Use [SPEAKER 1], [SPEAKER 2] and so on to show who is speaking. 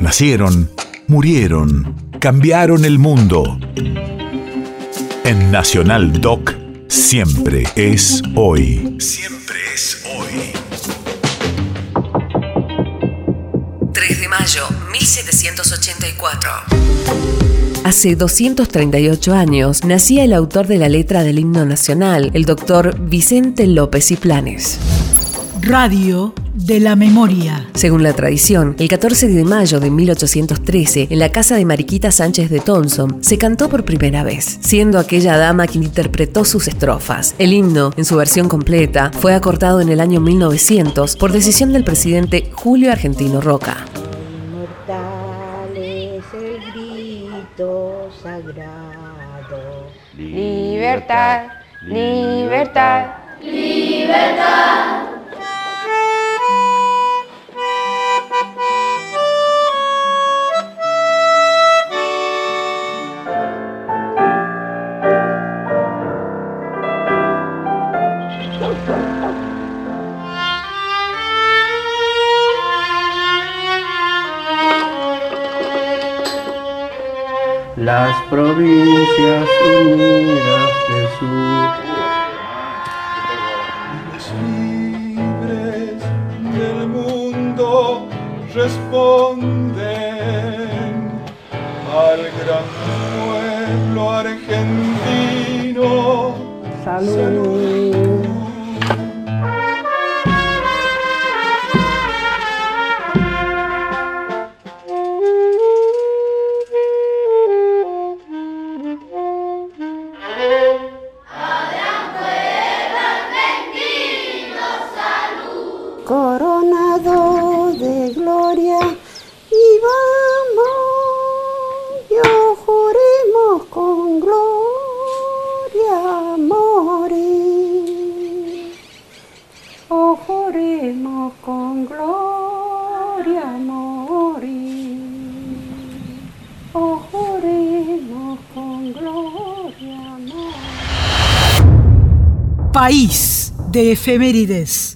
[SPEAKER 1] Nacieron, murieron, cambiaron el mundo. En Nacional Doc, siempre es hoy. Siempre es hoy.
[SPEAKER 2] 3 de mayo, 1784. Hace 238 años nacía el autor de la letra del himno nacional, el doctor Vicente López y Planes.
[SPEAKER 3] Radio de la Memoria.
[SPEAKER 2] Según la tradición, el 14 de mayo de 1813, en la casa de Mariquita Sánchez de Thompson, se cantó por primera vez, siendo aquella dama quien interpretó sus estrofas. El himno, en su versión completa, fue acortado en el año 1900 por decisión del presidente Julio Argentino Roca.
[SPEAKER 4] Inmortal es el grito sagrado.
[SPEAKER 5] Libertad, libertad, libertad.
[SPEAKER 6] Las provincias unidas del sur.
[SPEAKER 7] libres del mundo responden al gran pueblo argentino.
[SPEAKER 6] Salud.
[SPEAKER 4] Coronado de gloria y vamos, yo juremos con gloria morir. Oh, juremos con gloria morir. Oh, juremos con gloria morir.
[SPEAKER 3] País de efemérides.